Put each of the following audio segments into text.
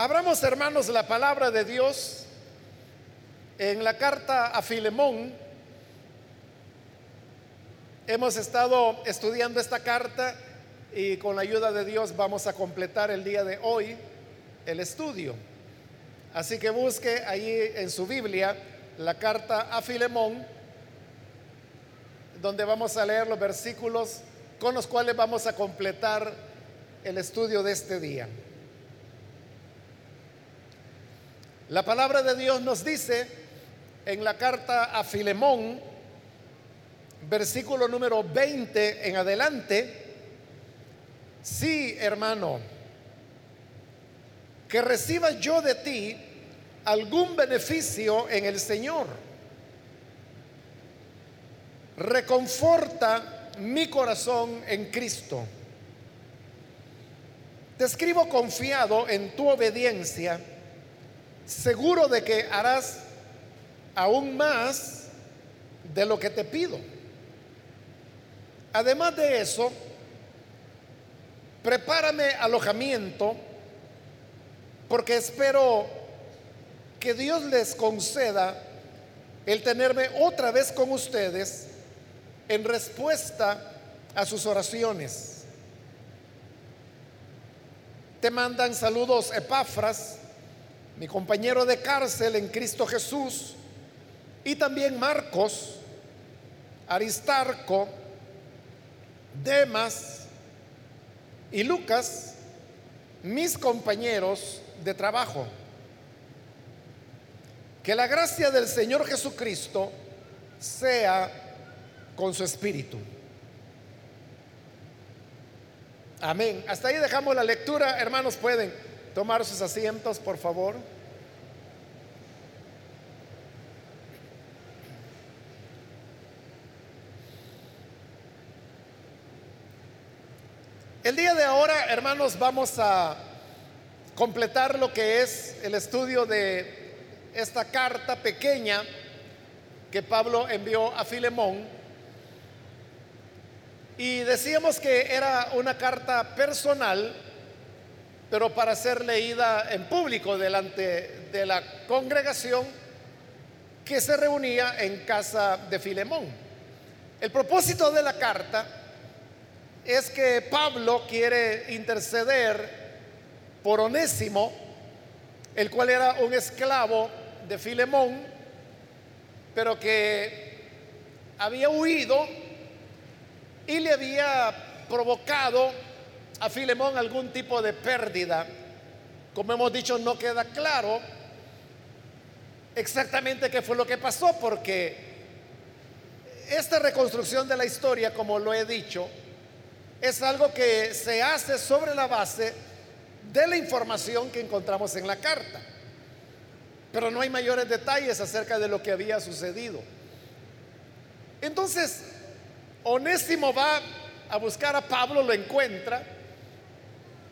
Abramos, hermanos, la palabra de Dios en la carta a Filemón. Hemos estado estudiando esta carta y con la ayuda de Dios vamos a completar el día de hoy el estudio. Así que busque ahí en su Biblia la carta a Filemón, donde vamos a leer los versículos con los cuales vamos a completar el estudio de este día. La palabra de Dios nos dice en la carta a Filemón, versículo número 20 en adelante, sí, hermano, que reciba yo de ti algún beneficio en el Señor. Reconforta mi corazón en Cristo. Te escribo confiado en tu obediencia seguro de que harás aún más de lo que te pido. Además de eso, prepárame alojamiento porque espero que Dios les conceda el tenerme otra vez con ustedes en respuesta a sus oraciones. Te mandan saludos Epafras, mi compañero de cárcel en Cristo Jesús, y también Marcos, Aristarco, Demas y Lucas, mis compañeros de trabajo. Que la gracia del Señor Jesucristo sea con su espíritu. Amén. Hasta ahí dejamos la lectura. Hermanos, pueden tomar sus asientos, por favor. El día de ahora, hermanos, vamos a completar lo que es el estudio de esta carta pequeña que Pablo envió a Filemón. Y decíamos que era una carta personal pero para ser leída en público delante de la congregación que se reunía en casa de Filemón. El propósito de la carta es que Pablo quiere interceder por Onésimo, el cual era un esclavo de Filemón, pero que había huido y le había provocado a Filemón algún tipo de pérdida. Como hemos dicho, no queda claro exactamente qué fue lo que pasó, porque esta reconstrucción de la historia, como lo he dicho, es algo que se hace sobre la base de la información que encontramos en la carta. Pero no hay mayores detalles acerca de lo que había sucedido. Entonces, Onésimo va a buscar a Pablo, lo encuentra,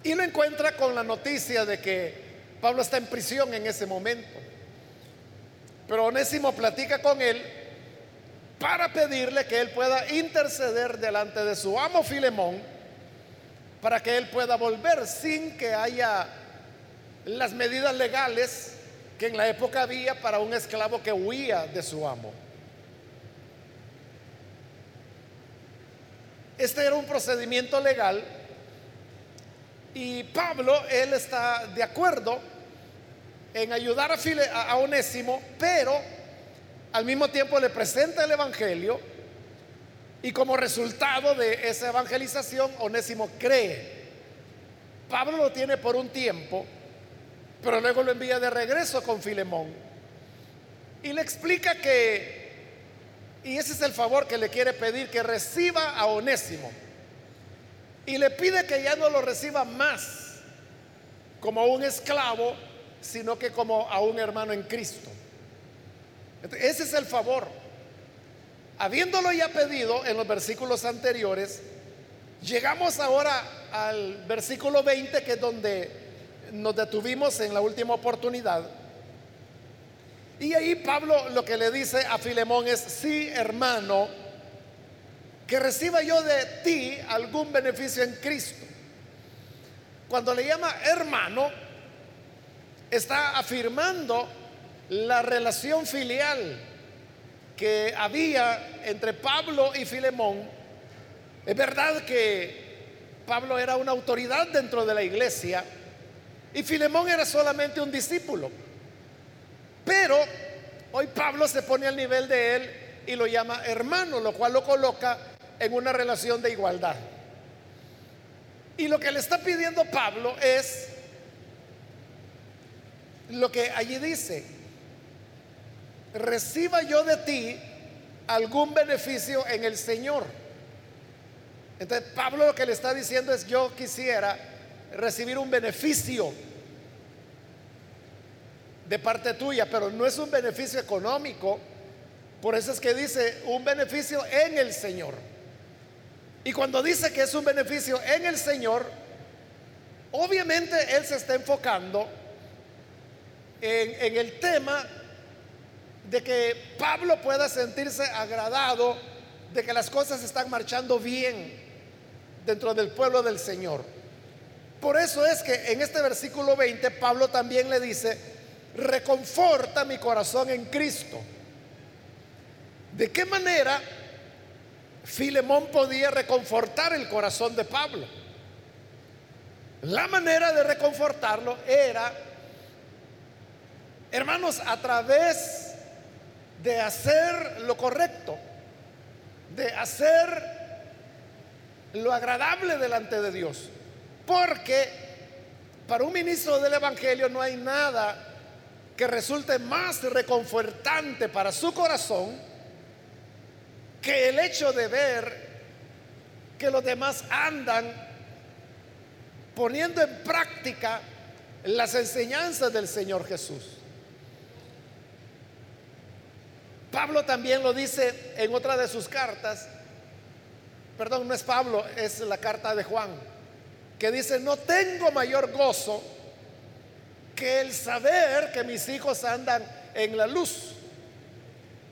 y lo encuentra con la noticia de que Pablo está en prisión en ese momento. Pero Onésimo platica con él para pedirle que él pueda interceder delante de su amo Filemón para que él pueda volver sin que haya las medidas legales que en la época había para un esclavo que huía de su amo. Este era un procedimiento legal y Pablo, él está de acuerdo en ayudar a, a Onésimo, pero al mismo tiempo le presenta el Evangelio y como resultado de esa evangelización, Onésimo cree. Pablo lo tiene por un tiempo, pero luego lo envía de regreso con Filemón y le explica que, y ese es el favor que le quiere pedir, que reciba a Onésimo y le pide que ya no lo reciba más como un esclavo, sino que como a un hermano en Cristo. Ese es el favor. Habiéndolo ya pedido en los versículos anteriores, llegamos ahora al versículo 20, que es donde nos detuvimos en la última oportunidad. Y ahí Pablo lo que le dice a Filemón es, sí, hermano, que reciba yo de ti algún beneficio en Cristo. Cuando le llama hermano, está afirmando la relación filial que había entre Pablo y Filemón. Es verdad que Pablo era una autoridad dentro de la iglesia y Filemón era solamente un discípulo. Pero hoy Pablo se pone al nivel de él y lo llama hermano, lo cual lo coloca en una relación de igualdad. Y lo que le está pidiendo Pablo es lo que allí dice, reciba yo de ti algún beneficio en el Señor. Entonces Pablo lo que le está diciendo es yo quisiera recibir un beneficio de parte tuya, pero no es un beneficio económico. Por eso es que dice un beneficio en el Señor. Y cuando dice que es un beneficio en el Señor, obviamente Él se está enfocando en, el tema de que Pablo pueda sentirse agradado de que las cosas están marchando bien dentro del pueblo del Señor. Por eso es que en este versículo 20 Pablo también le dice, reconforta mi corazón en Cristo. ¿De qué manera Filemón podía reconfortar el corazón de Pablo? La manera de reconfortarlo era, hermanos, a través de hacer lo correcto, de hacer lo agradable delante de Dios. Porque para un ministro del Evangelio no hay nada que resulte más reconfortante para su corazón que el hecho de ver que los demás andan poniendo en práctica las enseñanzas del Señor Jesús. Pablo también lo dice en otra de sus cartas, perdón, no es Pablo, es la carta de Juan, que dice, no tengo mayor gozo que el saber que mis hijos andan en la luz.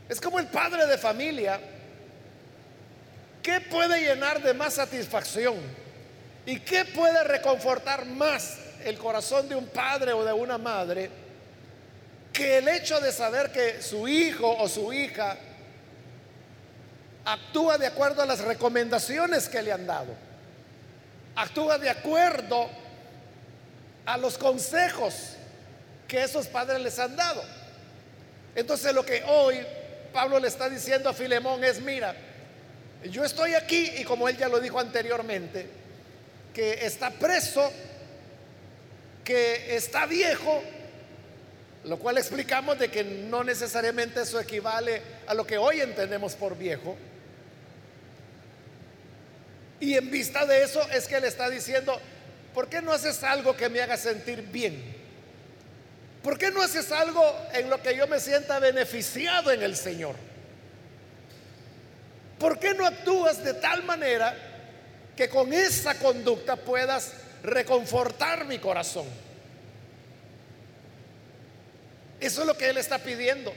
Es como el padre de familia. ¿Qué puede llenar de más satisfacción? ¿Y qué puede reconfortar más el corazón de un padre o de una madre que el hecho de saber que su hijo o su hija actúa de acuerdo a las recomendaciones que le han dado? Actúa de acuerdo a los consejos que esos padres les han dado. Entonces lo que hoy Pablo le está diciendo a Filemón es, mira, yo estoy aquí y como él ya lo dijo anteriormente, que está preso, que está viejo, lo cual explicamos de que no necesariamente eso equivale a lo que hoy entendemos por viejo. Y en vista de eso es que le está diciendo, ¿por qué no haces algo que me haga sentir bien? ¿Por qué no haces algo en lo que yo me sienta beneficiado en el Señor? ¿Por qué no actúas de tal manera que con esa conducta puedas reconfortar mi corazón? Eso es lo que él está pidiendo.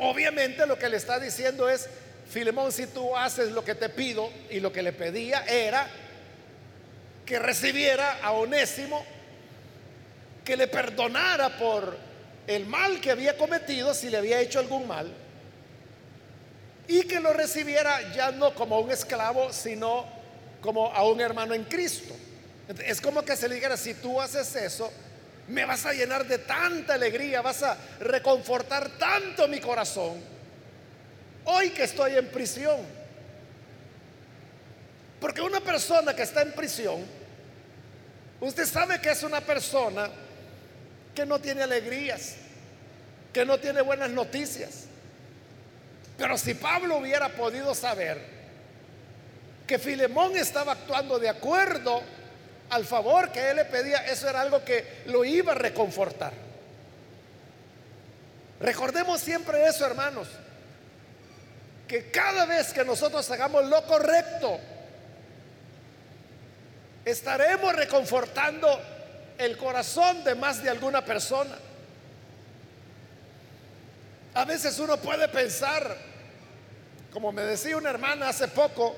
obviamente lo que le está diciendo es, Filemón, si tú haces lo que te pido, y lo que le pedía era que recibiera a Onésimo que le perdonara por el mal que había cometido, si le había hecho algún mal, y que lo recibiera ya no como un esclavo, sino como a un hermano en Cristo. Es como que se le dijera, si tú haces eso, me vas a llenar de tanta alegría, vas a reconfortar tanto mi corazón. Hoy que estoy en prisión. Porque una persona que está en prisión, usted sabe que es una persona que no tiene alegrías, que no tiene buenas noticias. Pero si Pablo hubiera podido saber que Filemón estaba actuando de acuerdo al favor que él le pedía, eso era algo que lo iba a reconfortar. Recordemos siempre eso, hermanos, que cada vez que nosotros hagamos lo correcto, estaremos reconfortando el corazón de más de alguna persona. A veces uno puede pensar, como me decía una hermana hace poco,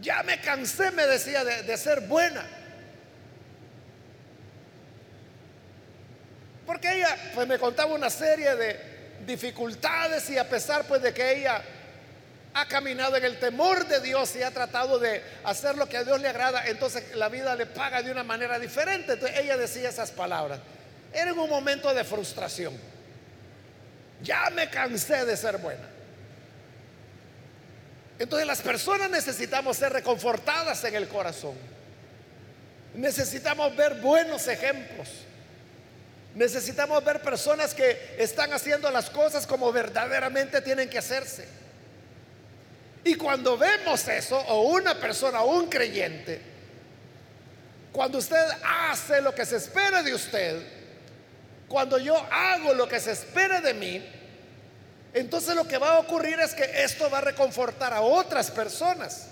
ya me cansé, me decía, de, ser buena. Porque ella pues me contaba una serie de dificultades y a pesar pues de que ella ha caminado en el temor de Dios y ha tratado de hacer lo que a Dios le agrada, entonces la vida le paga de una manera diferente. Entonces ella decía esas palabras. Era en un momento de frustración. Ya me cansé de ser buena. Entonces las personas necesitamos ser reconfortadas en el corazón. Necesitamos ver buenos ejemplos. Necesitamos ver personas que están haciendo las cosas como verdaderamente tienen que hacerse. Y cuando vemos eso, o una persona, o un creyente, cuando usted hace lo que se espera de usted, cuando yo hago lo que se espera de mí, entonces lo que va a ocurrir es que esto va a reconfortar a otras personas.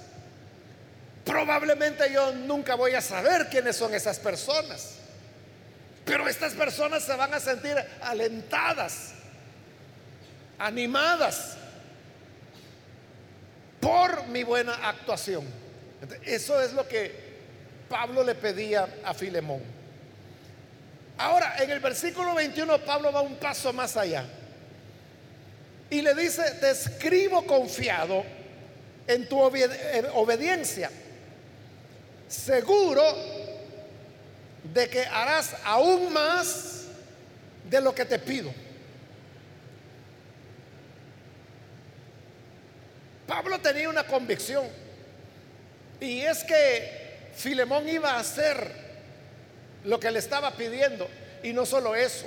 Probablemente yo nunca voy a saber quiénes son esas personas. Pero estas personas se van a sentir alentadas, animadas por mi buena actuación. Eso es lo que Pablo le pedía a Filemón. Ahora, en el versículo 21, Pablo va un paso más allá. Y le dice, te escribo confiado en tu obediencia, seguro de que harás aún más de lo que te pido. Pablo tenía una convicción y es que Filemón iba a hacer lo que le estaba pidiendo y no solo eso,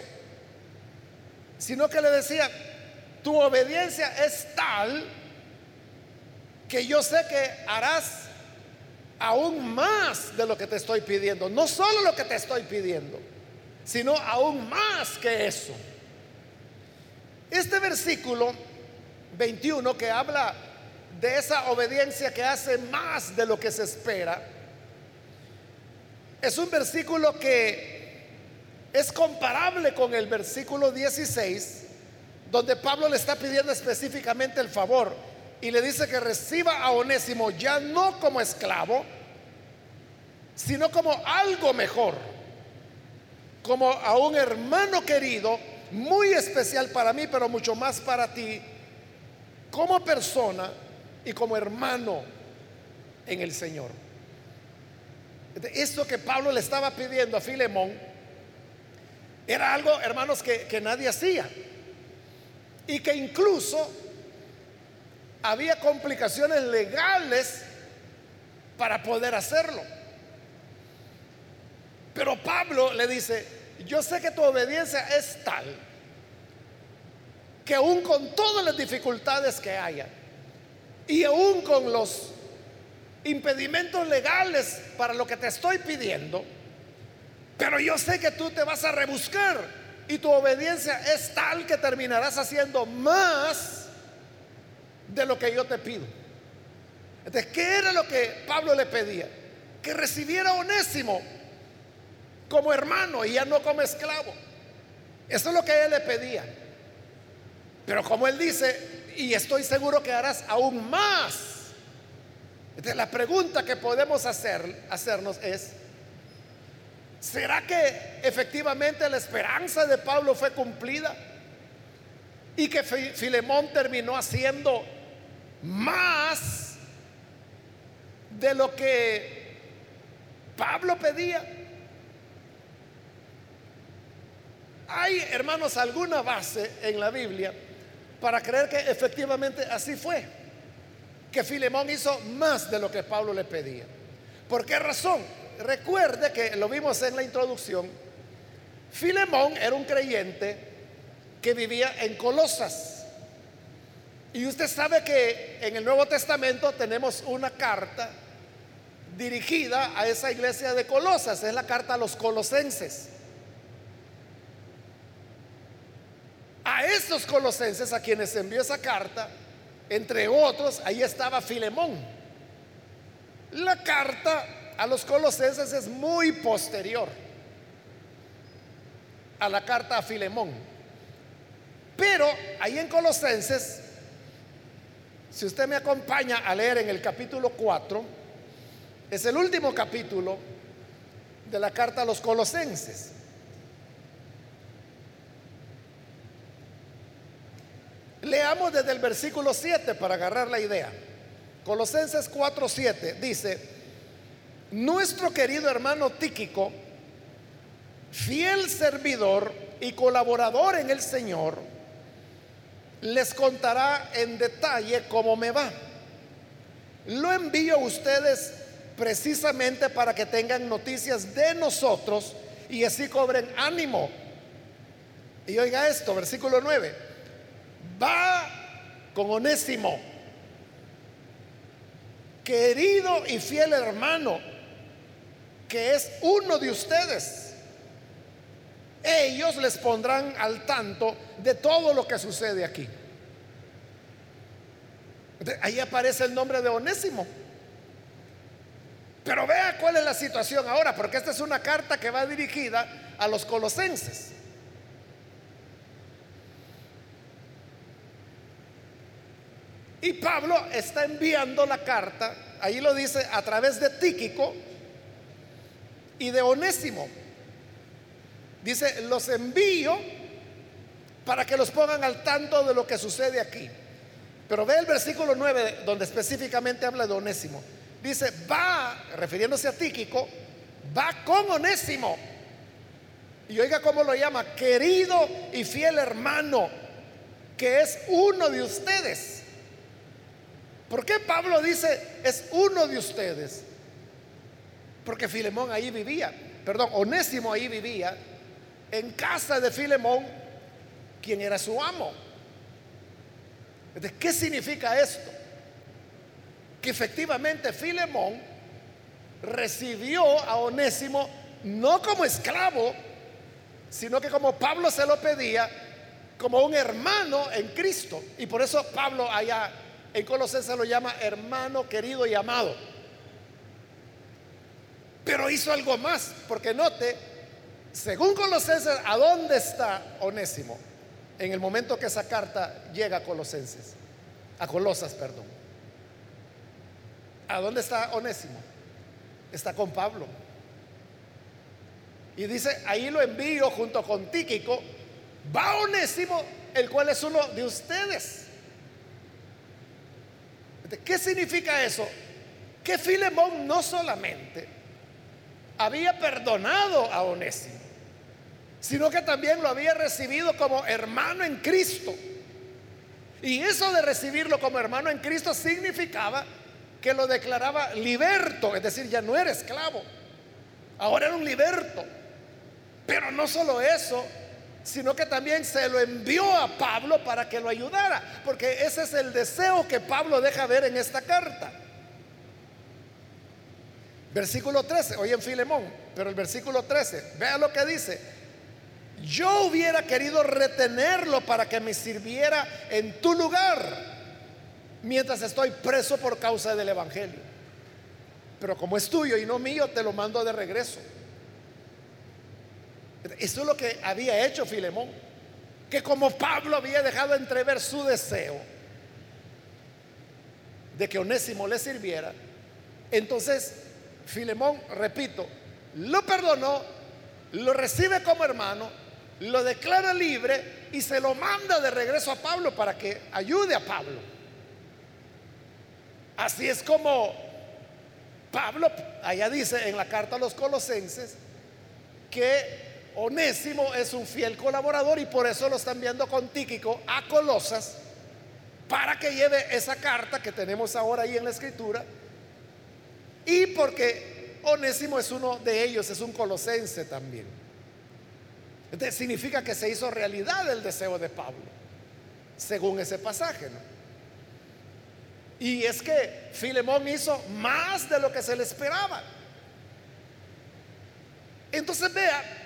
sino que le decía, tu obediencia es tal que yo sé que harás aún más de lo que te estoy pidiendo. No solo lo que te estoy pidiendo, sino aún más que eso. Este versículo 21 que habla de esa obediencia que hace más de lo que se espera, es un versículo que es comparable con el versículo 16, donde Pablo le está pidiendo específicamente el favor y le dice que reciba a Onésimo ya no como esclavo, sino como algo mejor, como a un hermano querido, muy especial para mí, pero mucho más para ti, como persona y como hermano en el Señor. Esto que Pablo le estaba pidiendo a Filemón era algo, hermanos, que, que nadie hacía. Y que incluso había complicaciones legales para poder hacerlo. Pero Pablo le dice, yo sé que tu obediencia es tal que aún con todas las dificultades que haya y aún con los impedimentos legales para lo que te estoy pidiendo, pero yo sé que tú te vas a rebuscar y tu obediencia es tal que terminarás haciendo más de lo que yo te pido. Entonces, ¿qué era lo que Pablo le pedía? Que recibiera Onésimo como hermano y ya no como esclavo. Eso es lo que él le pedía. Pero como él dice, y estoy seguro que harás aún más. Entonces, la pregunta que podemos hacer, hacernos es, ¿será que efectivamente la esperanza de Pablo fue cumplida? Y que Filemón terminó haciendo más de lo que Pablo pedía. Hay, hermanos, alguna base en la Biblia para creer que efectivamente así fue, que Filemón hizo más de lo que Pablo le pedía. ¿Por qué razón? Recuerde que lo vimos en la introducción, Filemón era un creyente que vivía en Colosas. Y usted sabe que en el Nuevo Testamento tenemos una carta dirigida a esa iglesia de Colosas, es la carta a los colosenses. A esos colosenses a quienes envió esa carta, entre otros, ahí estaba Filemón. La carta a los colosenses es muy posterior a la carta a Filemón. Pero ahí en Colosenses si usted me acompaña a leer en el capítulo 4, es el último capítulo de la carta a los colosenses. Leamos desde el versículo 7 para agarrar la idea. Colosenses 4:7 dice, nuestro querido hermano Tíquico, fiel servidor y colaborador en el Señor, les contará en detalle cómo me va. Lo envío a ustedes precisamente para que tengan noticias de nosotros y así cobren ánimo. Y oiga esto, versículo 9. Va con Onésimo, querido y fiel hermano, que es uno de ustedes. Ellos les pondrán al tanto de todo lo que sucede aquí. Ahí aparece el nombre de Onésimo. Pero vea cuál es la situación ahora, porque esta es una carta que va dirigida a los colosenses. Y Pablo está enviando la carta, ahí lo dice, a través de Tíquico y de Onésimo. Dice, los envío para que los pongan al tanto de lo que sucede aquí. Pero ve el versículo 9 donde específicamente habla de Onésimo. Dice, va, refiriéndose a Tíquico, va con Onésimo. Y oiga cómo lo llama, querido y fiel hermano, que es uno de ustedes. ¿Por qué Pablo dice, es uno de ustedes? Porque Filemón ahí vivía, perdón, Onésimo ahí vivía, en casa de Filemón, quien era su amo. ¿Qué significa esto? Que efectivamente Filemón recibió a Onésimo no como esclavo, sino que como Pablo se lo pedía, como un hermano en Cristo. Y por eso Pablo allá en Colosenses lo llama hermano querido y amado. Pero hizo algo más, porque note, según Colosenses, ¿a dónde está Onésimo? en el momento que esa carta llega a Colosenses, a Colosas, perdón. ¿A dónde está Onésimo? Está con Pablo. Y dice, ahí lo envío junto con Tíquico, va Onésimo, el cual es uno de ustedes. ¿Qué significa eso? Que Filemón no solamente había perdonado a Onésimo, sino que también lo había recibido como hermano en Cristo. Y eso de recibirlo como hermano en Cristo significaba que lo declaraba liberto, es decir, ya no era esclavo, ahora era un liberto. Pero no solo eso, sino que también se lo envió a Pablo para que lo ayudara, porque ese es el deseo que Pablo deja ver en esta carta. Versículo 13, hoy en Filemón, pero el versículo 13, vea lo que dice, yo hubiera querido retenerlo para que me sirviera en tu lugar mientras estoy preso por causa del Evangelio. Pero como es tuyo y no mío, te lo mando de regreso. Eso es lo que había hecho Filemón, que como Pablo había dejado entrever su deseo de que Onésimo le sirviera, entonces Filemón, repito, lo perdonó, lo recibe como hermano lo declara libre y se lo manda de regreso a Pablo para que ayude a Pablo. Así es como Pablo, allá dice en la carta a los colosenses, que Onésimo es un fiel colaborador y por eso lo están viendo con Tíquico a Colosas para que lleve esa carta que tenemos ahora ahí en la escritura y porque Onésimo es uno de ellos, es un colosense también. Entonces significa que se hizo realidad el deseo de Pablo, según ese pasaje. Y es que Filemón hizo más de lo que se le esperaba. Entonces vea,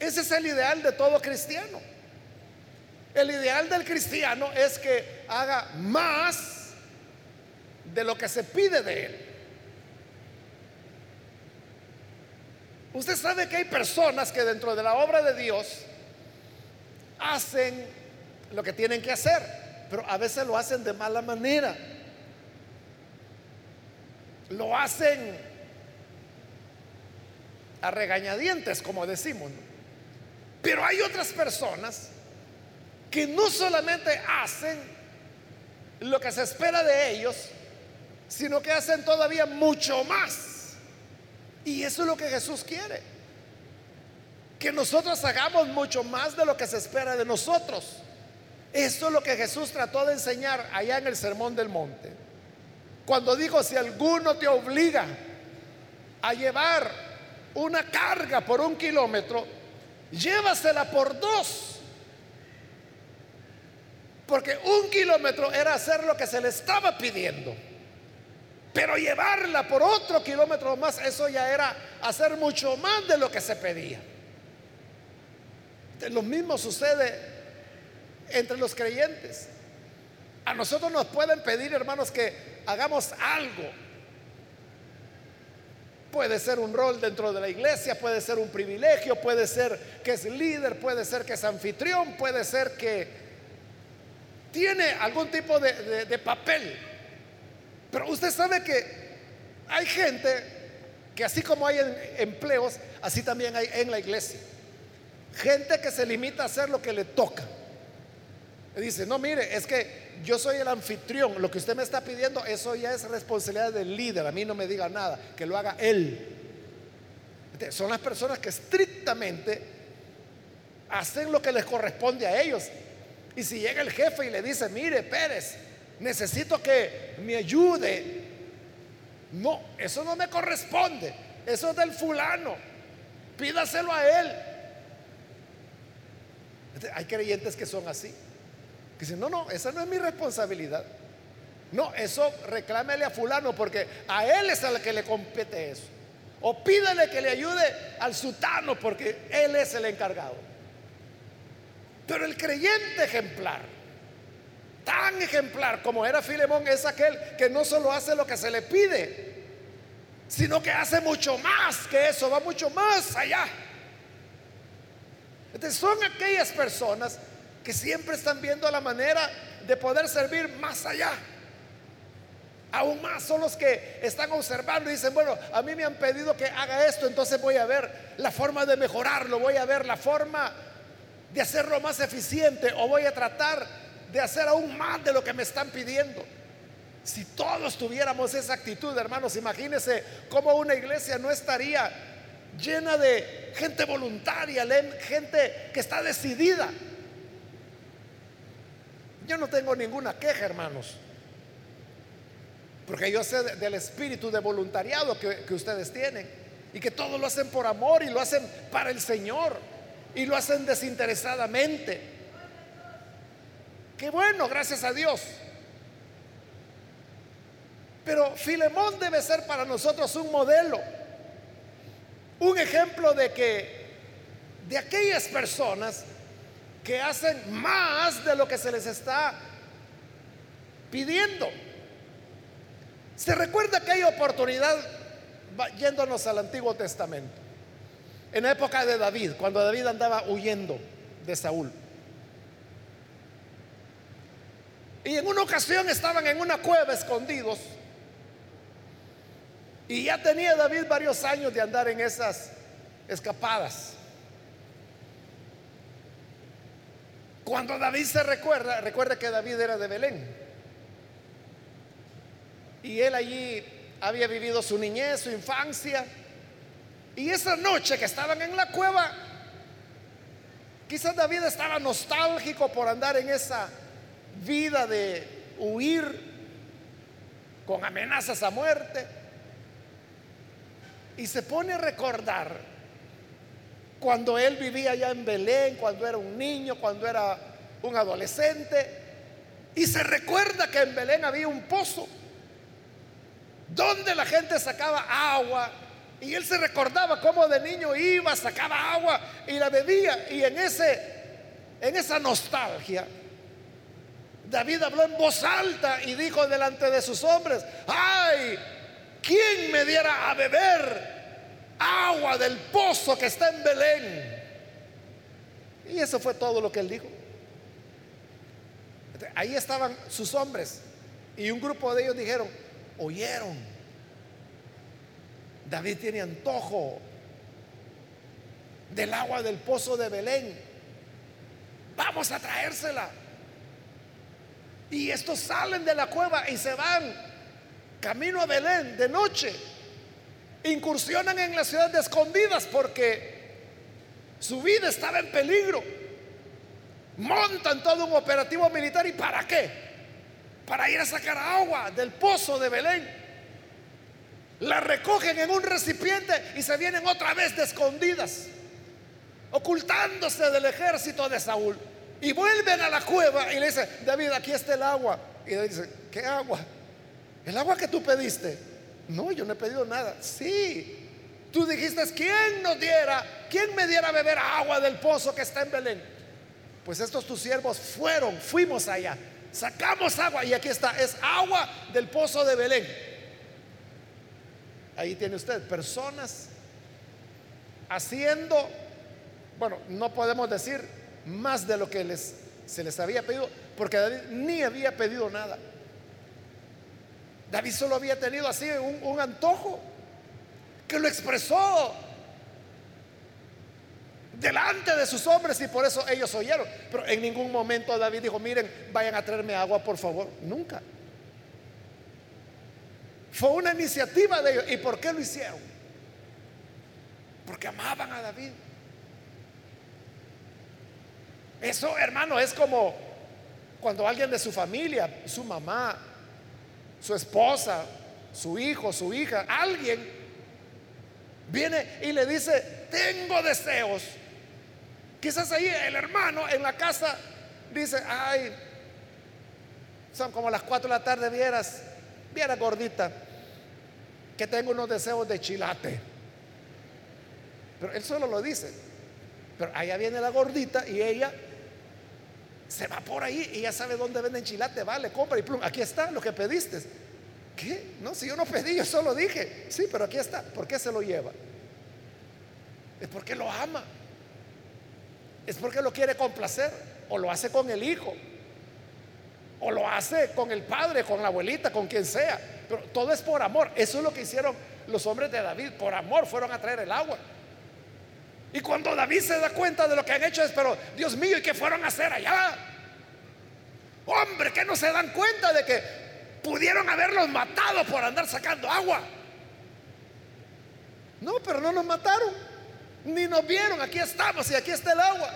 ese es el ideal de todo cristiano. El ideal del cristiano es que haga más de lo que se pide de él. Usted sabe que hay personas que dentro de la obra de Dios hacen lo que tienen que hacer, pero a veces lo hacen de mala manera. Lo hacen a regañadientes, como decimos. Pero hay otras personas que no solamente hacen lo que se espera de ellos, sino que hacen todavía mucho más. Y eso es lo que Jesús quiere. Que nosotros hagamos mucho más de lo que se espera de nosotros. Esto es lo que Jesús trató de enseñar allá en el Sermón del Monte. Cuando dijo, si alguno te obliga a llevar una carga por un kilómetro, llévasela por dos. Porque un kilómetro era hacer lo que se le estaba pidiendo. Pero llevarla por otro kilómetro más, eso ya era hacer mucho más de lo que se pedía. Lo mismo sucede entre los creyentes. A nosotros nos pueden pedir, hermanos, que hagamos algo. Puede ser un rol dentro de la iglesia, puede ser un privilegio, puede ser que es líder, puede ser que es anfitrión, puede ser que tiene algún tipo de, papel. Pero usted sabe que hay gente que así como hay empleos, así también hay en la iglesia. Gente que se limita a hacer lo que le toca. Dice, no, mire, es que yo soy el anfitrión, lo que usted me está pidiendo, eso ya es responsabilidad del líder, a mí no me diga nada, que lo haga él. Son las personas que estrictamente hacen lo que les corresponde a ellos y si llega el jefe y le dice, mire, Pérez, necesito que me ayude. No, eso no me corresponde. Eso es del fulano. Pídaselo a él. Hay creyentes que son así. Que dicen, no, no, esa no es mi responsabilidad. No, eso reclámele a fulano porque a él es al que le compete eso. O pídale que le ayude al sutano porque él es el encargado. Pero el creyente ejemplar, tan ejemplar como era Filemón, es aquel que no solo hace lo que se le pide, sino que hace mucho más que eso, va mucho más allá. Entonces son aquellas personas que siempre están viendo la manera de poder servir más allá. Aún más son los que están observando y dicen, bueno, a mí me han pedido que haga esto, entonces voy a ver la forma de mejorarlo, voy a ver la forma de hacerlo más eficiente o voy a tratar de hacer aún más de lo que me están pidiendo. Si todos tuviéramos esa actitud, hermanos, imagínense cómo una iglesia no estaría llena de gente voluntaria, gente que está decidida. Yo no tengo ninguna queja, hermanos, porque yo sé del espíritu de voluntariado que, ustedes tienen y que todos lo hacen por amor y lo hacen para el Señor y lo hacen desinteresadamente. Qué bueno, gracias a Dios. Pero Filemón debe ser para nosotros un modelo, un ejemplo de que de aquellas personas que hacen más de lo que se les está pidiendo. Se recuerda que hay oportunidad yéndonos al Antiguo Testamento en la época de David, cuando David andaba huyendo de Saúl. Y en una ocasión estaban en una cueva escondidos. Y ya tenía David varios años de andar en esas escapadas. Cuando David se recuerda, recuerda que David era de Belén. Y él allí había vivido su niñez, su infancia. Y esa noche que estaban en la cueva, quizás David estaba nostálgico por andar en esa vida de huir con amenazas a muerte. Y se pone a recordar cuando él vivía allá en Belén, cuando era un niño, cuando era un adolescente. Y se recuerda que en Belén había un pozo donde la gente sacaba agua y él se recordaba cómo de niño iba, sacaba agua y la bebía. Y en, ese, en esa nostalgia, David habló en voz alta y dijo delante de sus hombres, ay, ¿quién me diera a beber agua del pozo que está en Belén? Y eso fue todo lo que él dijo. Ahí estaban sus hombres y un grupo de ellos dijeron, oyeron David tiene antojo del agua del pozo de Belén. Vamos a traérsela. Y estos salen de la cueva y se van camino a Belén de noche. Incursionan en la ciudad de escondidas porque su vida estaba en peligro. Montan todo un operativo militar y ¿para qué? Para ir a sacar agua del pozo de Belén. La recogen en un recipiente y se vienen otra vez de escondidas, ocultándose del ejército de Saúl. Y vuelven a la cueva y le dicen, David, aquí está el agua. Y David dice, ¿qué agua? El agua que tú pediste. No, yo no he pedido nada. Sí, tú dijiste, ¿quién nos diera, quién me diera a beber agua del pozo que está en Belén? Pues estos tus siervos fueron, fuimos allá, sacamos agua y aquí está, es agua del pozo de Belén. Ahí tiene usted personas haciendo, bueno, no podemos decir más de lo que les, se les había pedido, porque David ni había pedido nada. David solo había tenido así un, antojo que lo expresó delante de sus hombres y por eso ellos oyeron. Pero en ningún momento David dijo, miren, vayan a traerme agua, por favor. Nunca. Fue una iniciativa de ellos. ¿Y por qué lo hicieron? Porque amaban a David. Eso, hermano, es como cuando alguien de su familia, su mamá, su esposa, su hijo, su hija, alguien viene y le dice, tengo deseos. Quizás ahí el hermano en la casa dice, ay, son como las 4 de la tarde, vieras, viera gordita, que tengo unos deseos de chilate. Pero él solo lo dice. Pero allá viene la gordita y ella se va por ahí y ya sabe dónde venden chilate, vale, compra y plum, aquí está lo que pediste. ¿Qué? No, si yo no pedí, yo solo dije, sí, pero aquí está. ¿Por qué se lo lleva? Es porque lo ama. Es porque lo quiere complacer. O lo hace con el hijo. O lo hace con el padre, con la abuelita, con quien sea. Pero todo es por amor. Eso es lo que hicieron los hombres de David. Por amor fueron a traer el agua. Y cuando David se da cuenta de lo que han hecho es, pero Dios mío, ¿y qué fueron a hacer allá? Hombre, que no se dan cuenta de que pudieron haberlos matado por andar sacando agua. No, pero no nos mataron. Ni nos vieron. Aquí estamos y aquí está el agua.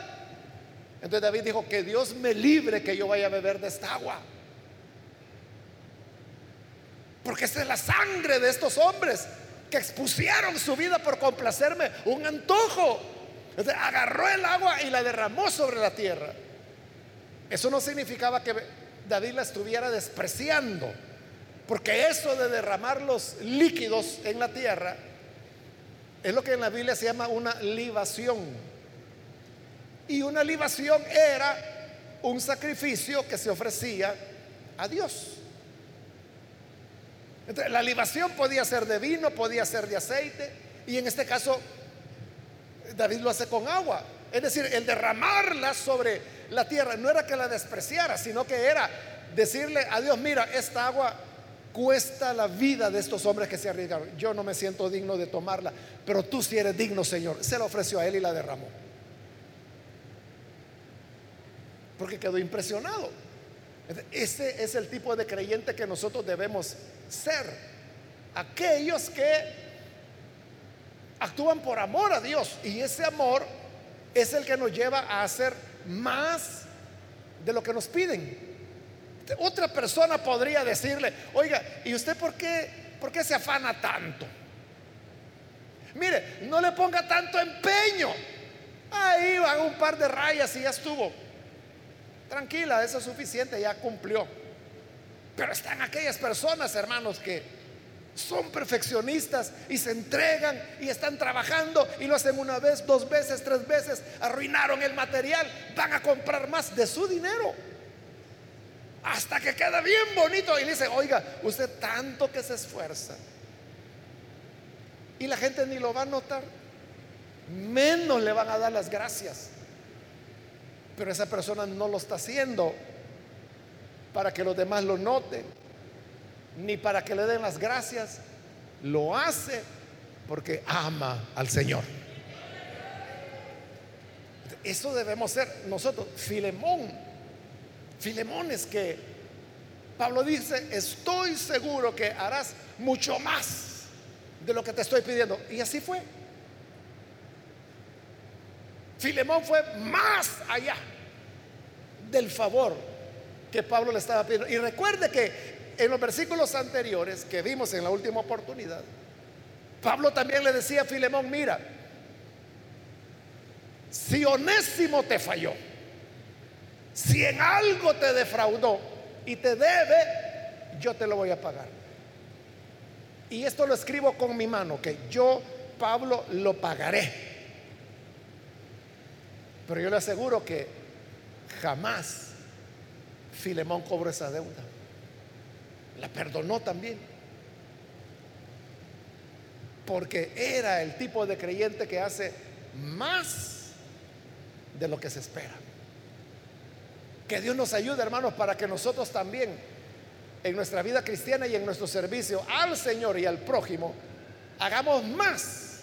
Entonces David dijo, que Dios me libre que yo vaya a beber de esta agua. Porque esta es la sangre de estos hombres que expusieron su vida por complacerme. Un antojo. agarró el agua y la derramó sobre la tierra. Eso no significaba que David la estuviera despreciando. Porque eso de derramar los líquidos en la tierra es lo que en la Biblia se llama una libación. Y una libación era un sacrificio que se ofrecía a Dios la libación podía ser de vino, podía ser de aceite, y en este caso David lo hace con agua. Es decir, el derramarla sobre la tierra no era que la despreciara, sino que era decirle a Dios, mira, esta agua cuesta la vida de estos hombres que se arriesgaron. Yo no me siento digno de tomarla, pero tú sí eres digno, Señor. Se la ofreció a él y la derramó. Porque quedó impresionado. Ese es el tipo de creyente que nosotros debemos ser. Aquellos que actúan por amor a Dios. Y ese amor es el que nos lleva a hacer más de lo que nos piden. Otra persona podría decirle, oiga, ¿y usted por qué, por qué se afana tanto? Mire, no le ponga tanto empeño. Ahí van un par de rayas y ya estuvo. Tranquila, eso es suficiente, ya cumplió. Pero están aquellas personas, hermanos, que son perfeccionistas y se entregan y están trabajando y lo hacen una vez, dos veces, tres veces, arruinaron el material, van a comprar más de su dinero. Hasta que queda bien bonito y le dice, oiga, usted tanto que se esfuerza. Y la gente ni lo va a notar, menos le van a dar las gracias. Pero esa persona no lo está haciendo para que los demás lo noten, ni para que le den las gracias. Lo hace porque ama al Señor. Eso debemos ser nosotros. Filemón. Filemón es que Pablo dice, estoy seguro que harás mucho más de lo que te estoy pidiendo. Y así fue. Filemón fue más allá del favor que Pablo le estaba pidiendo. Y recuerde que en los versículos anteriores que vimos en la última oportunidad, Pablo también le decía a Filemón, mira, si Onésimo te falló, si en algo te defraudó y te debe, yo te lo voy a pagar. Y esto lo escribo con mi mano, que yo, Pablo, lo pagaré. Pero yo le aseguro que jamás Filemón cobró esa deuda. La perdonó también. Porque era el tipo de creyente que hace más de lo que se espera. Que Dios nos ayude, hermanos, para que nosotros también en nuestra vida cristiana y en nuestro servicio al Señor y al prójimo hagamos más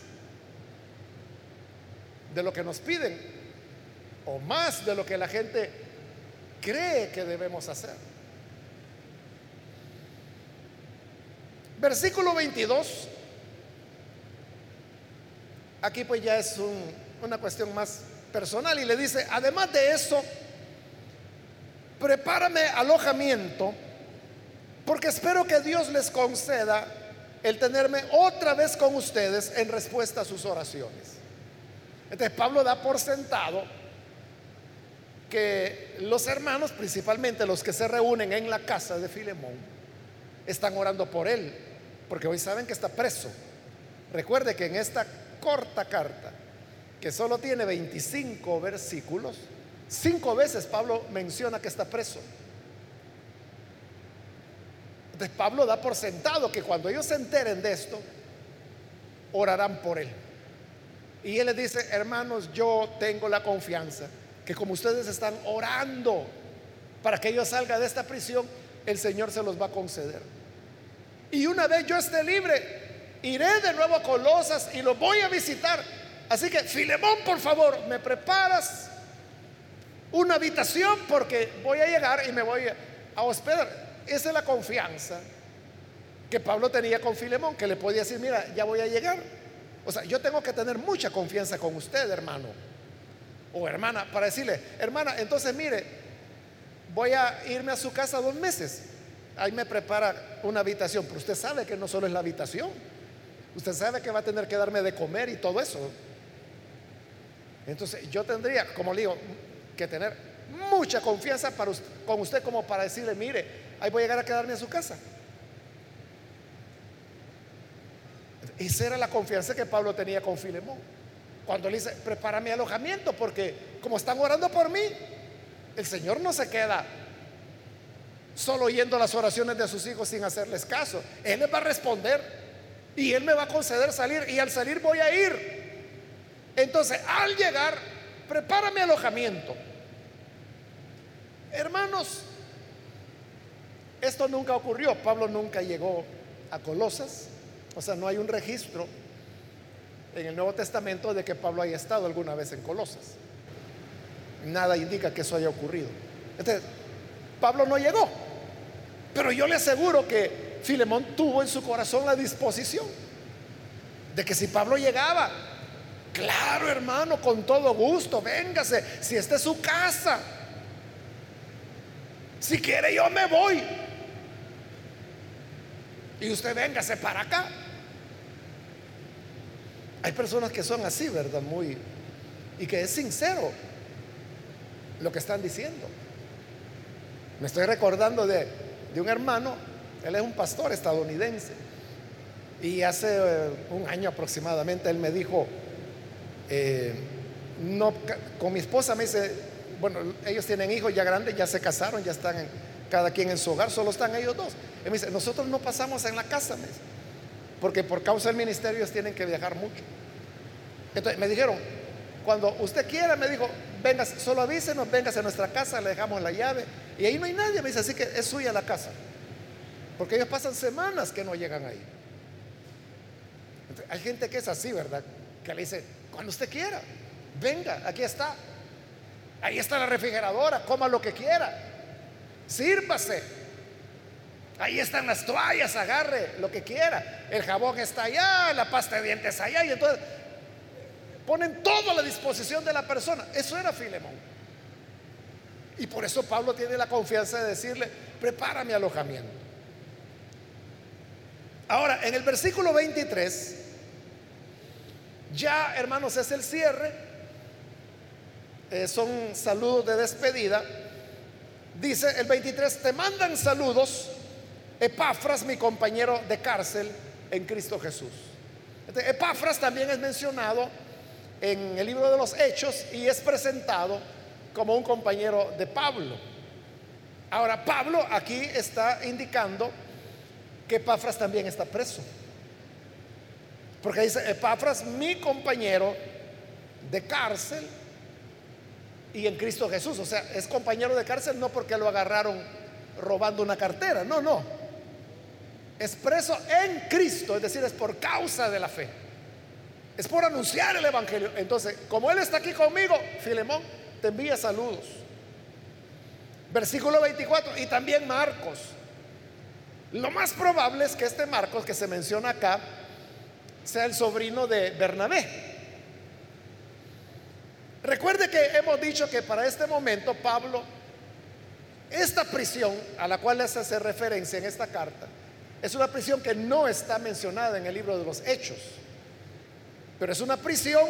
de lo que nos piden o más de lo que la gente cree que debemos hacer. Versículo 22. Aquí pues ya es una cuestión más personal y le dice, además de eso, prepárame alojamiento porque espero que Dios les conceda el tenerme otra vez con ustedes en respuesta a sus oraciones. Entonces Pablo da por sentado que los hermanos, principalmente los que se reúnen en la casa de Filemón, están orando por él, porque hoy saben que está preso. Recuerde que en esta corta carta que solo tiene 25 versículos, cinco veces Pablo menciona que está preso. Entonces Pablo da por sentado que cuando ellos se enteren de esto, orarán por él. Y él les dice, hermanos, yo tengo la confianza que como ustedes están orando para que yo salga de esta prisión, el Señor se los va a conceder. Y una vez yo esté libre, iré de nuevo a Colosas y lo voy a visitar Así que, Filemón, por favor, me preparas una habitación porque voy a llegar y me voy a hospedar. Esa es la confianza que Pablo tenía con Filemón, que le podía decir, mira, ya voy a llegar. O sea, yo tengo que tener mucha confianza con usted, hermano. O hermana, para decirle, hermana, entonces mire, voy a irme a su casa dos meses. Ahí me prepara una habitación, pero usted sabe que no solo es la habitación. Usted sabe que va a tener que darme de comer y todo eso. Entonces yo tendría, como le digo, que tener mucha confianza para con usted como para decirle, mire, ahí voy a llegar a quedarme en su casa. Esa era la confianza que Pablo tenía con Filemón. Cuando le dice, prepárame alojamiento, porque como están orando por mí, el Señor no se queda solo oyendo las oraciones de sus hijos sin hacerles caso. Él les va a responder y Él me va a conceder salir y al salir voy a ir. Entonces, al llegar, prepárame alojamiento. Hermanos, esto nunca ocurrió. Pablo nunca llegó a Colosas. O sea, no hay un registro en el Nuevo Testamento de que Pablo haya estado alguna vez en Colosas. Nada indica que eso haya ocurrido. Entonces, Pablo no llegó. Pero yo le aseguro que Filemón tuvo en su corazón la disposición de que si Pablo llegaba, Claro, hermano, con todo gusto, véngase. Si esta es su casa. Si quiere, yo me voy. Y usted véngase para acá. Hay personas que son así, ¿verdad? Muy. Y que es sincero lo que están diciendo. Me estoy recordando de, de un hermano, él es un pastor estadounidense. Y hace eh, un año aproximadamente él me dijo, eh, no, con mi esposa me dice, bueno, ellos tienen hijos ya grandes, ya se casaron, ya están cada quien en su hogar, solo están ellos dos. Y me dice, nosotros no pasamos en la casa, porque por causa del ministerio ellos tienen que viajar mucho. Entonces me dijeron, cuando usted quiera, me dijo, venga, solo avísenos, vengas a nuestra casa, le dejamos la llave. Y ahí no hay nadie, me dice, así que es suya la casa. Porque ellos pasan semanas que no llegan ahí. hay gente que es así, ¿verdad? Que le dice, cuando usted quiera, venga, aquí está. Ahí está la refrigeradora, coma lo que quiera. Sírvase. Ahí están las toallas, agarre lo que quiera. El jabón está allá, la pasta de dientes allá. Y entonces ponen todo a la disposición de la persona. Eso era Filemón. Y por eso Pablo tiene la confianza de decirle, prepara mi alojamiento. Ahora, en el versículo 23, ya hermanos es el cierre, eh, son saludos de despedida. Dice el 23, te mandan saludos, Epafras, mi compañero de cárcel en Cristo Jesús. Epafras también es mencionado en el libro de los Hechos y es presentado como un compañero de Pablo. Ahora, Pablo aquí está indicando que Epafras también está preso. Porque dice, Epafras, mi compañero de cárcel y en Cristo Jesús. O sea, es compañero de cárcel no porque lo agarraron robando una cartera, no, no. Es preso en Cristo, es decir, es por causa de la fe. Es por anunciar el Evangelio. Entonces, como Él está aquí conmigo, Filemón, te envía saludos. Versículo 24, y también Marcos lo más probable es que este Marcos que se menciona acá sea el sobrino de Bernabé. Recuerde que hemos dicho que para este momento Pablo, esta prisión a la cual se hace referencia en esta carta, es una prisión que no está mencionada en el libro de los Hechos, pero es una prisión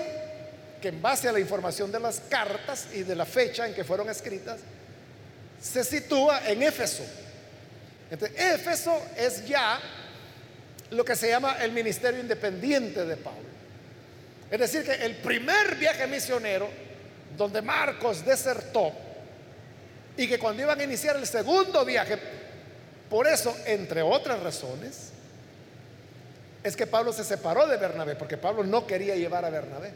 que en base a la información de las cartas y de la fecha en que fueron escritas, se sitúa en Éfeso. Entonces, Éfeso es ya lo que se llama el ministerio independiente de Pablo. Es decir, que el primer viaje misionero, donde Marcos desertó, y que cuando iban a iniciar el segundo viaje, por eso, entre otras razones, es que Pablo se separó de Bernabé, porque Pablo no quería llevar a Bernabé,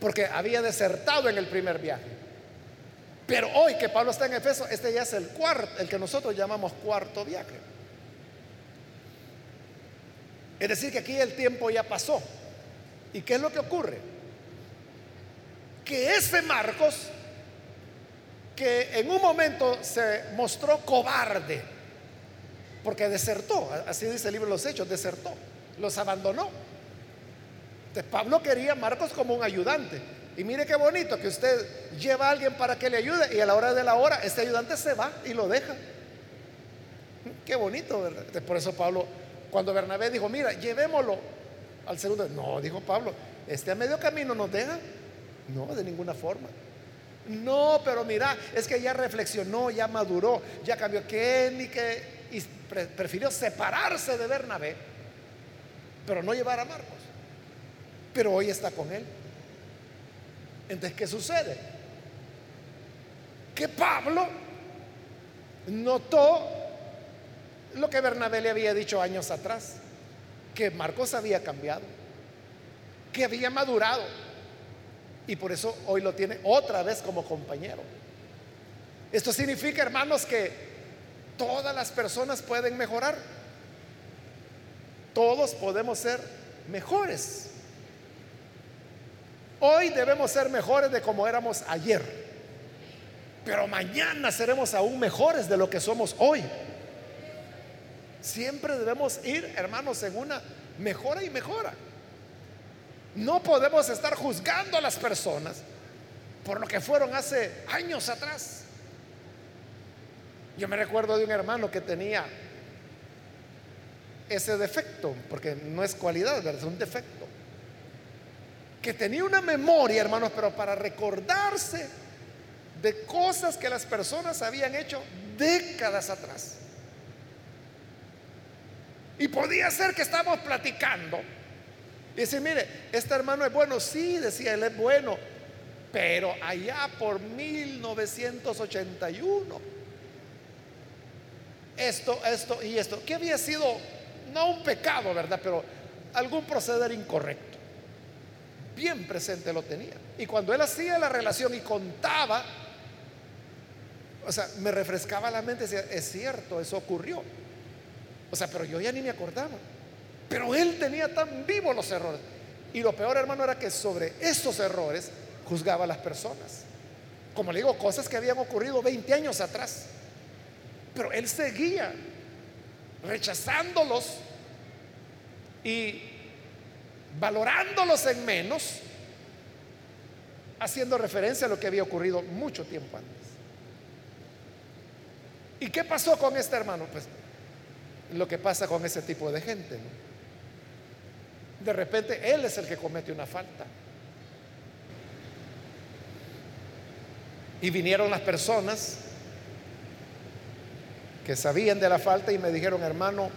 porque había desertado en el primer viaje. Pero hoy que Pablo está en Efeso, este ya es el cuarto, el que nosotros llamamos cuarto viaje. Es decir, que aquí el tiempo ya pasó. ¿Y qué es lo que ocurre? Que ese Marcos, que en un momento se mostró cobarde, porque desertó, así dice el libro de los Hechos, desertó, los abandonó. Entonces Pablo quería a Marcos como un ayudante. Y mire qué bonito que usted lleva a alguien para que le ayude y a la hora de la hora este ayudante se va y lo deja. Qué bonito, ¿verdad? Por eso Pablo, cuando Bernabé dijo, mira, llevémoslo al segundo, no, dijo Pablo, este a medio camino nos deja. No, de ninguna forma. No, pero mira, es que ya reflexionó, ya maduró, ya cambió que ni que y prefirió separarse de Bernabé, pero no llevar a Marcos. Pero hoy está con él. Entonces, ¿qué sucede? Que Pablo notó lo que Bernabé le había dicho años atrás, que Marcos había cambiado, que había madurado, y por eso hoy lo tiene otra vez como compañero. Esto significa, hermanos, que todas las personas pueden mejorar. Todos podemos ser mejores. Hoy debemos ser mejores de como éramos ayer. Pero mañana seremos aún mejores de lo que somos hoy. Siempre debemos ir, hermanos, en una mejora y mejora. No podemos estar juzgando a las personas por lo que fueron hace años atrás. Yo me recuerdo de un hermano que tenía ese defecto, porque no es cualidad, es un defecto que tenía una memoria, hermanos, pero para recordarse de cosas que las personas habían hecho décadas atrás. Y podía ser que estamos platicando. Y decir, mire, este hermano es bueno. Sí, decía, él es bueno. Pero allá por 1981, esto, esto y esto, que había sido, no un pecado, ¿verdad? Pero algún proceder incorrecto bien presente lo tenía. Y cuando él hacía la relación y contaba, o sea, me refrescaba la mente, decía, es cierto, eso ocurrió. O sea, pero yo ya ni me acordaba. Pero él tenía tan vivos los errores. Y lo peor, hermano, era que sobre esos errores juzgaba a las personas. como le digo, cosas que habían ocurrido 20 años atrás. Pero él seguía rechazándolos y valorándolos en menos, haciendo referencia a lo que había ocurrido mucho tiempo antes. ¿Y qué pasó con este hermano? Pues lo que pasa con ese tipo de gente. De repente él es el que comete una falta. Y vinieron las personas que sabían de la falta y me dijeron, hermano,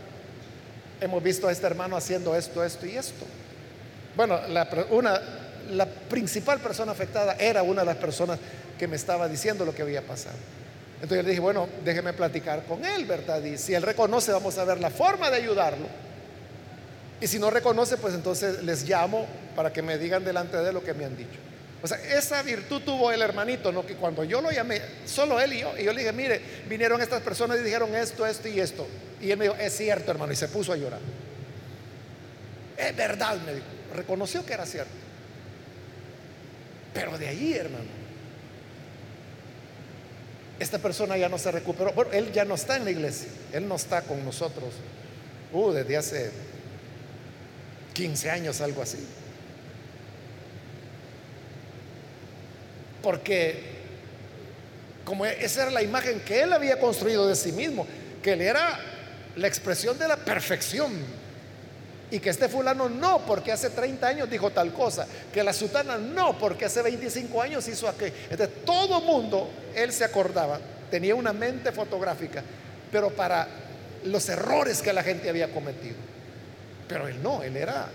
hemos visto a este hermano haciendo esto, esto y esto. Bueno, la, una, la principal persona afectada era una de las personas que me estaba diciendo lo que había pasado. Entonces yo le dije, bueno, déjeme platicar con él, ¿verdad? Y si él reconoce, vamos a ver la forma de ayudarlo. Y si no reconoce, pues entonces les llamo para que me digan delante de él lo que me han dicho. O sea, esa virtud tuvo el hermanito, ¿no? Que cuando yo lo llamé, solo él y yo, y yo le dije, mire, vinieron estas personas y dijeron esto, esto y esto. Y él me dijo, es cierto, hermano, y se puso a llorar. Es verdad, me dijo. Reconoció que era cierto. Pero de ahí, hermano, esta persona ya no se recuperó. Bueno, él ya no está en la iglesia, él no está con nosotros. Uh, desde hace 15 años, algo así. Porque como esa era la imagen que él había construido de sí mismo, que él era la expresión de la perfección. Y que este fulano no, porque hace 30 años dijo tal cosa. Que la sutana no, porque hace 25 años hizo aquello. Entonces, todo mundo, él se acordaba, tenía una mente fotográfica, pero para los errores que la gente había cometido. Pero él no, él era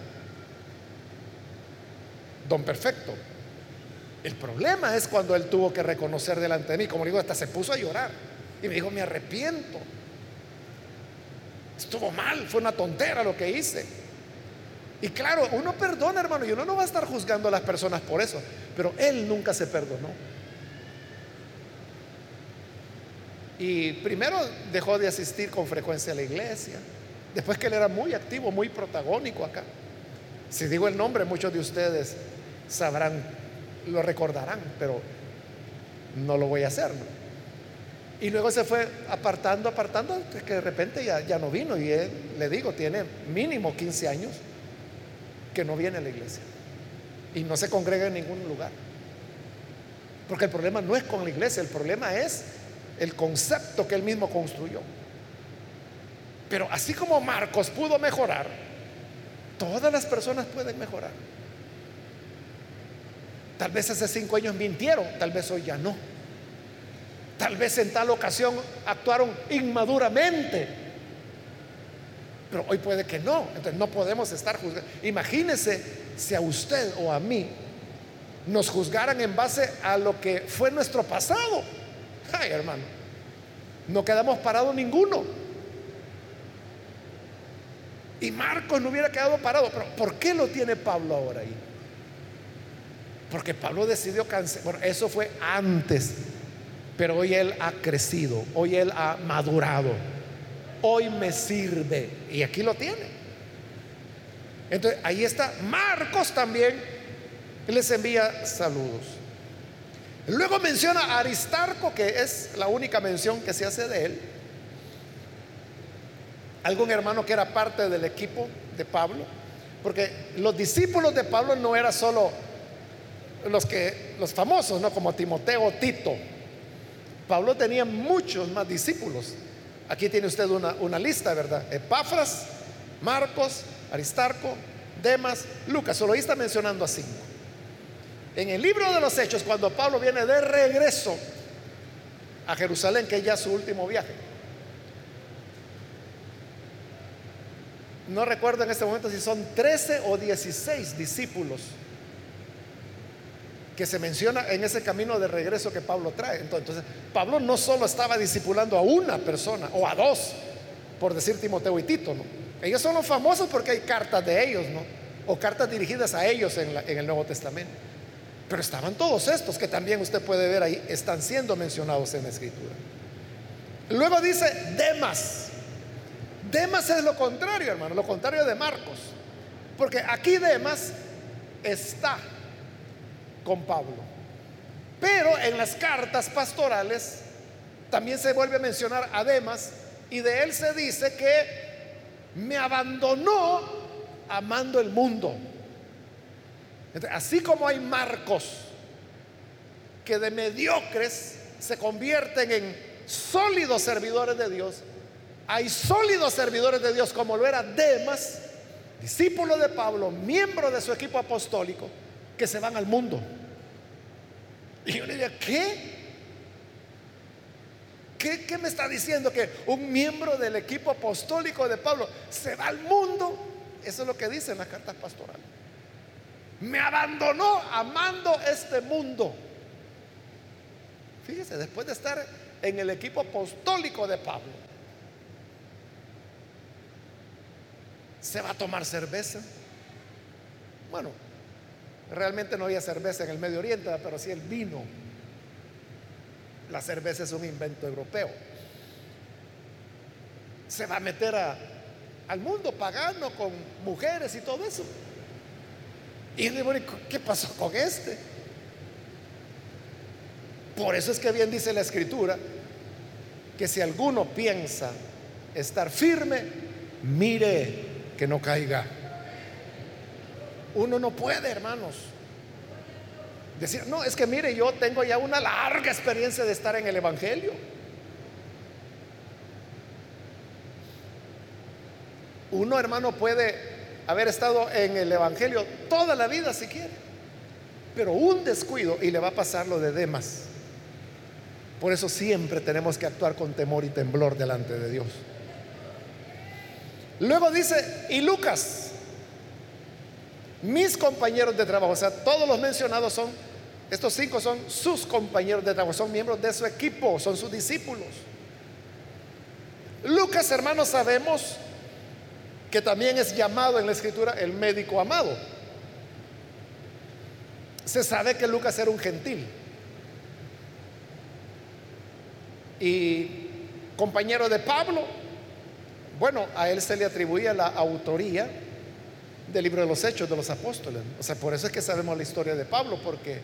don perfecto. El problema es cuando él tuvo que reconocer delante de mí, como digo, hasta se puso a llorar. Y me dijo, me arrepiento. Estuvo mal, fue una tontera lo que hice. Y claro, uno perdona, hermano, y uno no va a estar juzgando a las personas por eso, pero él nunca se perdonó. Y primero dejó de asistir con frecuencia a la iglesia, después que él era muy activo, muy protagónico acá. Si digo el nombre, muchos de ustedes sabrán, lo recordarán, pero no lo voy a hacer. Y luego se fue apartando, apartando, que de repente ya, ya no vino. Y él, le digo, tiene mínimo 15 años que no viene a la iglesia y no se congrega en ningún lugar. Porque el problema no es con la iglesia, el problema es el concepto que él mismo construyó. Pero así como Marcos pudo mejorar, todas las personas pueden mejorar. Tal vez hace cinco años mintieron, tal vez hoy ya no. Tal vez en tal ocasión actuaron inmaduramente, pero hoy puede que no. Entonces no podemos estar juzgando. Imagínese si a usted o a mí nos juzgaran en base a lo que fue nuestro pasado. Ay, hermano, no quedamos parados ninguno. Y Marcos no hubiera quedado parado. Pero ¿por qué lo tiene Pablo ahora ahí? Porque Pablo decidió cancelar. Bueno, eso fue antes. Pero hoy él ha crecido. Hoy él ha madurado hoy me sirve. Y aquí lo tiene. Entonces, ahí está. Marcos también les envía saludos. Luego menciona a Aristarco, que es la única mención que se hace de él. Algún hermano que era parte del equipo de Pablo. Porque los discípulos de Pablo no eran solo los que los famosos, no como Timoteo Tito. Pablo tenía muchos más discípulos. Aquí tiene usted una, lista, ¿verdad? Epafras, Marcos, Aristarco, Demas, Lucas. Solo ahí está mencionando a cinco. En el libro de los Hechos, cuando Pablo viene de regreso a Jerusalén, que es ya su último viaje, no recuerdo en este momento si son 13 o 16 discípulos que se menciona en ese camino de regreso que Pablo trae. Entonces, Pablo no solo estaba discipulando a una persona o a dos, por decir Timoteo y Tito. Ellos son los famosos porque hay cartas de ellos, ¿no? O cartas dirigidas a ellos en el Nuevo Testamento. Pero estaban todos estos que también usted puede ver ahí, están siendo mencionados en la Escritura. Luego dice Demas. Demas es lo contrario, hermano, lo contrario de Marcos. Porque aquí Demas está con Pablo. Pero en las cartas pastorales también se vuelve a mencionar además y de él se dice que me abandonó amando el mundo. Así como hay marcos que de mediocres se convierten en sólidos servidores de Dios, hay sólidos servidores de Dios como lo era Demas, discípulo de Pablo, miembro de su equipo apostólico, que se van al mundo. Y yo le diría, ¿qué? ¿Qué, ¿Qué, me está diciendo? Que un miembro del equipo apostólico de Pablo se va al mundo. Eso es lo que dice en las cartas pastorales. Me abandonó amando este mundo. Fíjese, después de estar en el equipo apostólico de Pablo, se va a tomar cerveza. Bueno, realmente no había cerveza en el Medio Oriente, pero sí el vino. La cerveza es un invento europeo. Se va a meter al mundo pagano con mujeres y todo eso. Y dice, ¿qué pasó con este? Por eso es que bien dice la escritura que si alguno piensa estar firme, mire que no caiga. Uno no puede, hermanos. Decir, no, es que mire, yo tengo ya una larga experiencia de estar en el Evangelio. Uno, hermano, puede haber estado en el Evangelio toda la vida si quiere, pero un descuido y le va a pasar lo de Demas. Por eso siempre tenemos que actuar con temor y temblor delante de Dios. Luego dice, y Lucas, mis compañeros de trabajo, o sea, todos los mencionados son, estos cinco son sus compañeros de trabajo, son miembros de su equipo, son sus discípulos. Lucas, hermanos, sabemos que también es llamado en la escritura el médico amado. Se sabe que Lucas era un gentil y compañero de Pablo. Bueno, a él se le atribuía la autoría del libro de los Hechos de los Apóstoles. O sea, por eso es que sabemos la historia de Pablo, porque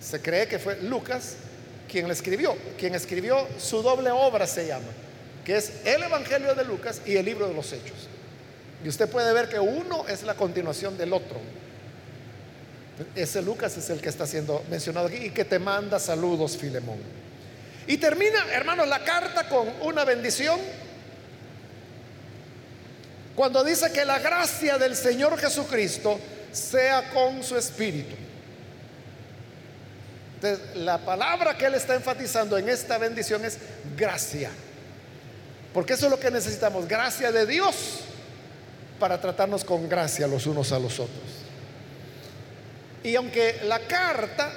se cree que fue Lucas quien le escribió, quien escribió su doble obra se llama, que es el Evangelio de Lucas y el libro de los Hechos. Y usted puede ver que uno es la continuación del otro. Ese Lucas es el que está siendo mencionado aquí y que te manda saludos, Filemón. Y termina, hermanos, la carta con una bendición. Cuando dice que la gracia del Señor Jesucristo sea con su espíritu. Entonces, la palabra que él está enfatizando en esta bendición es gracia. Porque eso es lo que necesitamos, gracia de Dios para tratarnos con gracia los unos a los otros. Y aunque la carta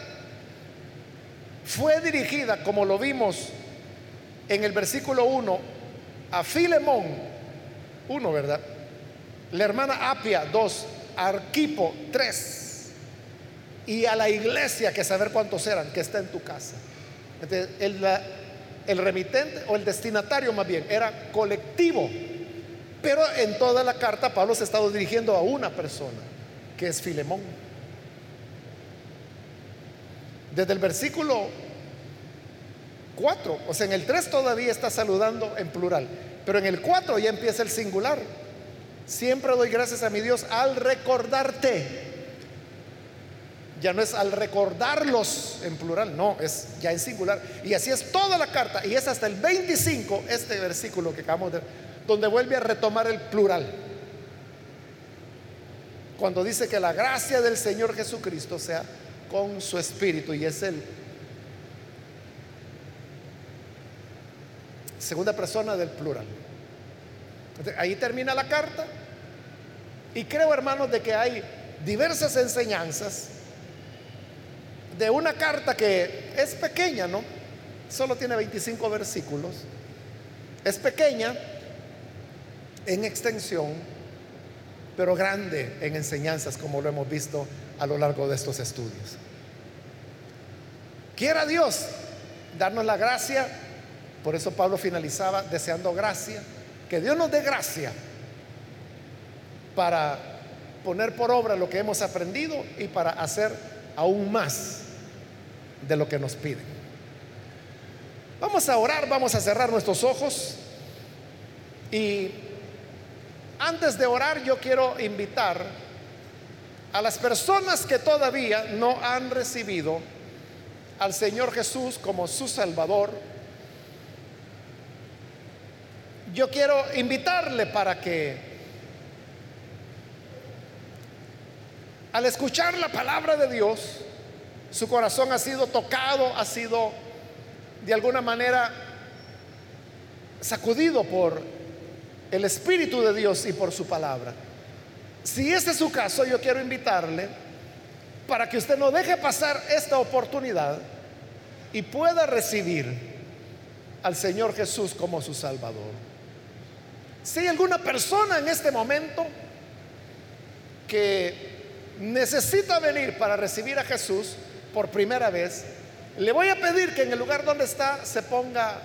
fue dirigida, como lo vimos en el versículo 1, a Filemón, 1, ¿verdad? La hermana Apia, 2, Arquipo, 3, y a la iglesia, que saber cuántos eran, que está en tu casa. el, remitente o el destinatario más bien era colectivo, pero en toda la carta Pablo se ha estado dirigiendo a una persona, que es Filemón. Desde el versículo 4, o sea, en el 3 todavía está saludando en plural, pero en el 4 ya empieza el singular. Siempre doy gracias a mi Dios al recordarte. Ya no es al recordarlos en plural, no, es ya en singular. Y así es toda la carta, y es hasta el 25, este versículo que acabamos de donde vuelve a retomar el plural. Cuando dice que la gracia del Señor Jesucristo sea con su espíritu y es el segunda persona del plural. Ahí termina la carta y creo hermanos de que hay diversas enseñanzas de una carta que es pequeña, ¿no? Solo tiene 25 versículos. Es pequeña en extensión, pero grande en enseñanzas como lo hemos visto a lo largo de estos estudios. Quiera Dios darnos la gracia, por eso Pablo finalizaba deseando gracia, que Dios nos dé gracia para poner por obra lo que hemos aprendido y para hacer aún más de lo que nos piden. Vamos a orar, vamos a cerrar nuestros ojos y antes de orar yo quiero invitar a las personas que todavía no han recibido al Señor Jesús como su Salvador. Yo quiero invitarle para que al escuchar la palabra de Dios, su corazón ha sido tocado, ha sido de alguna manera sacudido por el Espíritu de Dios y por su palabra. Si ese es su caso, yo quiero invitarle para que usted no deje pasar esta oportunidad y pueda recibir al Señor Jesús como su Salvador. Si hay alguna persona en este momento que necesita venir para recibir a Jesús por primera vez, le voy a pedir que en el lugar donde está se ponga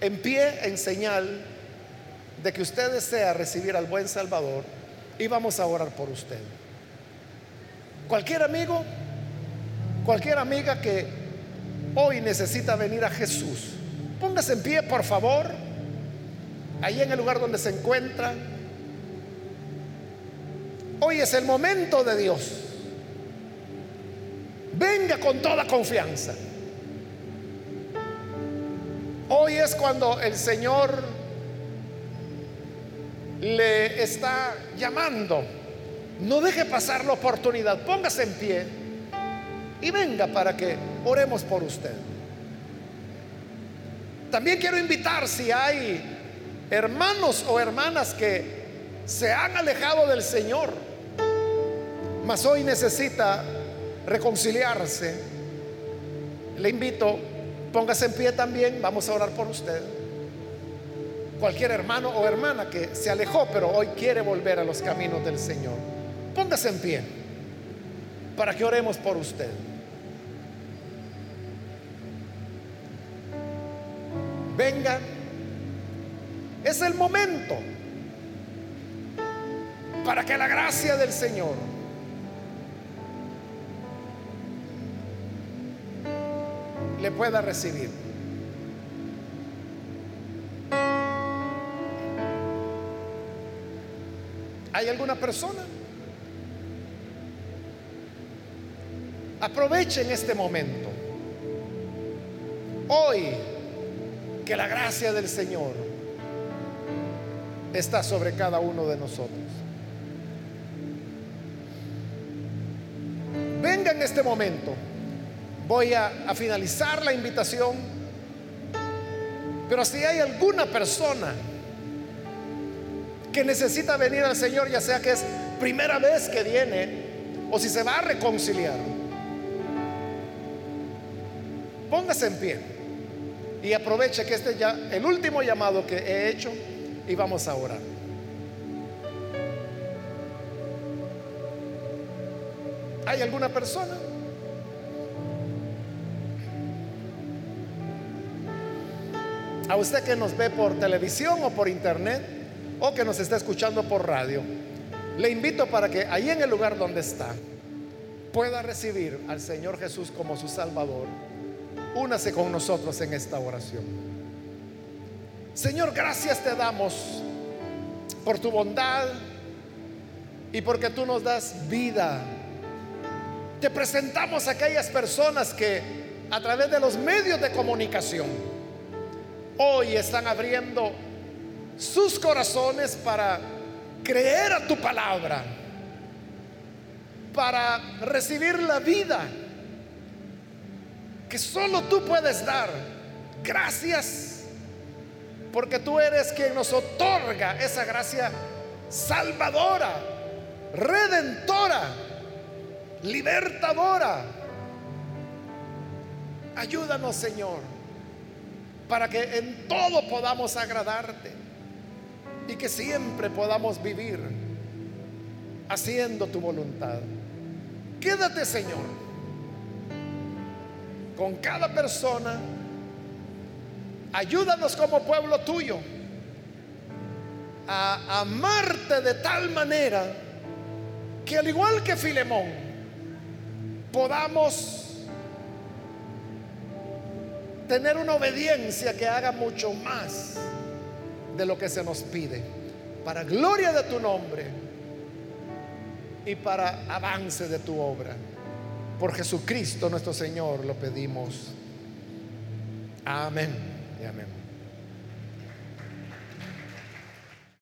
en pie en señal de que usted desea recibir al buen Salvador y vamos a orar por usted. Cualquier amigo, cualquier amiga que hoy necesita venir a Jesús, póngase en pie, por favor, ahí en el lugar donde se encuentra. Hoy es el momento de Dios. Venga con toda confianza. Hoy es cuando el Señor le está llamando. No deje pasar la oportunidad. Póngase en pie y venga para que oremos por usted. También quiero invitar si hay hermanos o hermanas que se han alejado del Señor, mas hoy necesita reconciliarse. Le invito Póngase en pie también, vamos a orar por usted. Cualquier hermano o hermana que se alejó, pero hoy quiere volver a los caminos del Señor. Póngase en pie para que oremos por usted. Venga, es el momento para que la gracia del Señor le pueda recibir. ¿Hay alguna persona? Aprovechen este momento. Hoy que la gracia del Señor está sobre cada uno de nosotros. Venga en este momento voy a, finalizar la invitación. Pero si hay alguna persona que necesita venir al Señor, ya sea que es primera vez que viene o si se va a reconciliar, póngase en pie y aproveche que este ya el último llamado que he hecho y vamos a orar. ¿Hay alguna persona? A usted que nos ve por televisión o por internet o que nos está escuchando por radio, le invito para que ahí en el lugar donde está pueda recibir al Señor Jesús como su Salvador. Únase con nosotros en esta oración. Señor, gracias te damos por tu bondad y porque tú nos das vida. Te presentamos a aquellas personas que a través de los medios de comunicación hoy están abriendo sus corazones para creer a tu palabra, para recibir la vida que solo tú puedes dar. Gracias, porque tú eres quien nos otorga esa gracia salvadora, redentora, libertadora. Ayúdanos, Señor para que en todo podamos agradarte y que siempre podamos vivir haciendo tu voluntad. Quédate, Señor, con cada persona. Ayúdanos como pueblo tuyo a amarte de tal manera que al igual que Filemón, podamos tener una obediencia que haga mucho más de lo que se nos pide, para gloria de tu nombre y para avance de tu obra. Por Jesucristo nuestro Señor lo pedimos. Amén amén.